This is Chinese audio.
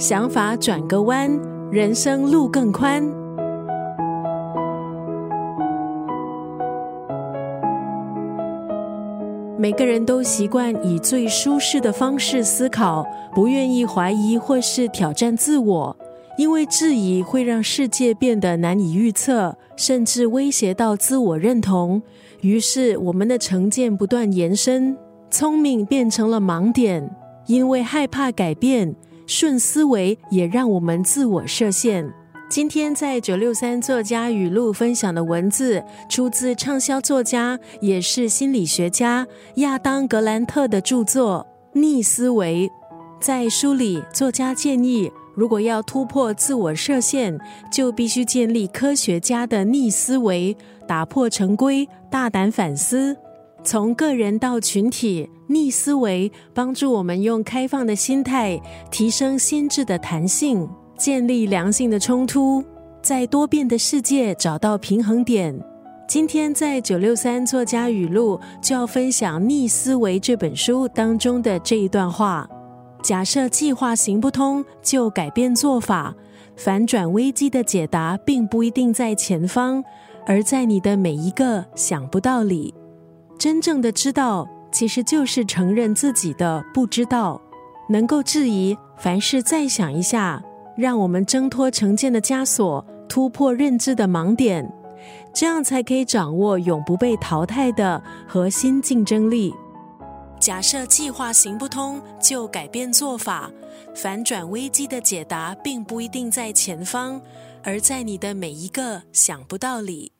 想法转个弯，人生路更宽。每个人都习惯以最舒适的方式思考，不愿意怀疑或是挑战自我，因为质疑会让世界变得难以预测，甚至威胁到自我认同。于是，我们的成见不断延伸，聪明变成了盲点。因为害怕改变，顺思维也让我们自我设限。今天在九六三作家语录分享的文字，出自畅销作家也是心理学家亚当格兰特的著作《逆思维》。在书里，作家建议，如果要突破自我设限，就必须建立科学家的逆思维，打破成规，大胆反思。从个人到群体，逆思维帮助我们用开放的心态提升心智的弹性，建立良性的冲突，在多变的世界找到平衡点。今天在九六三作家语录就要分享《逆思维》这本书当中的这一段话：假设计划行不通，就改变做法。反转危机的解答并不一定在前方，而在你的每一个想不到里。真正的知道，其实就是承认自己的不知道，能够质疑凡事，再想一下，让我们挣脱成见的枷锁，突破认知的盲点，这样才可以掌握永不被淘汰的核心竞争力。假设计划行不通，就改变做法。反转危机的解答，并不一定在前方，而在你的每一个想不到里。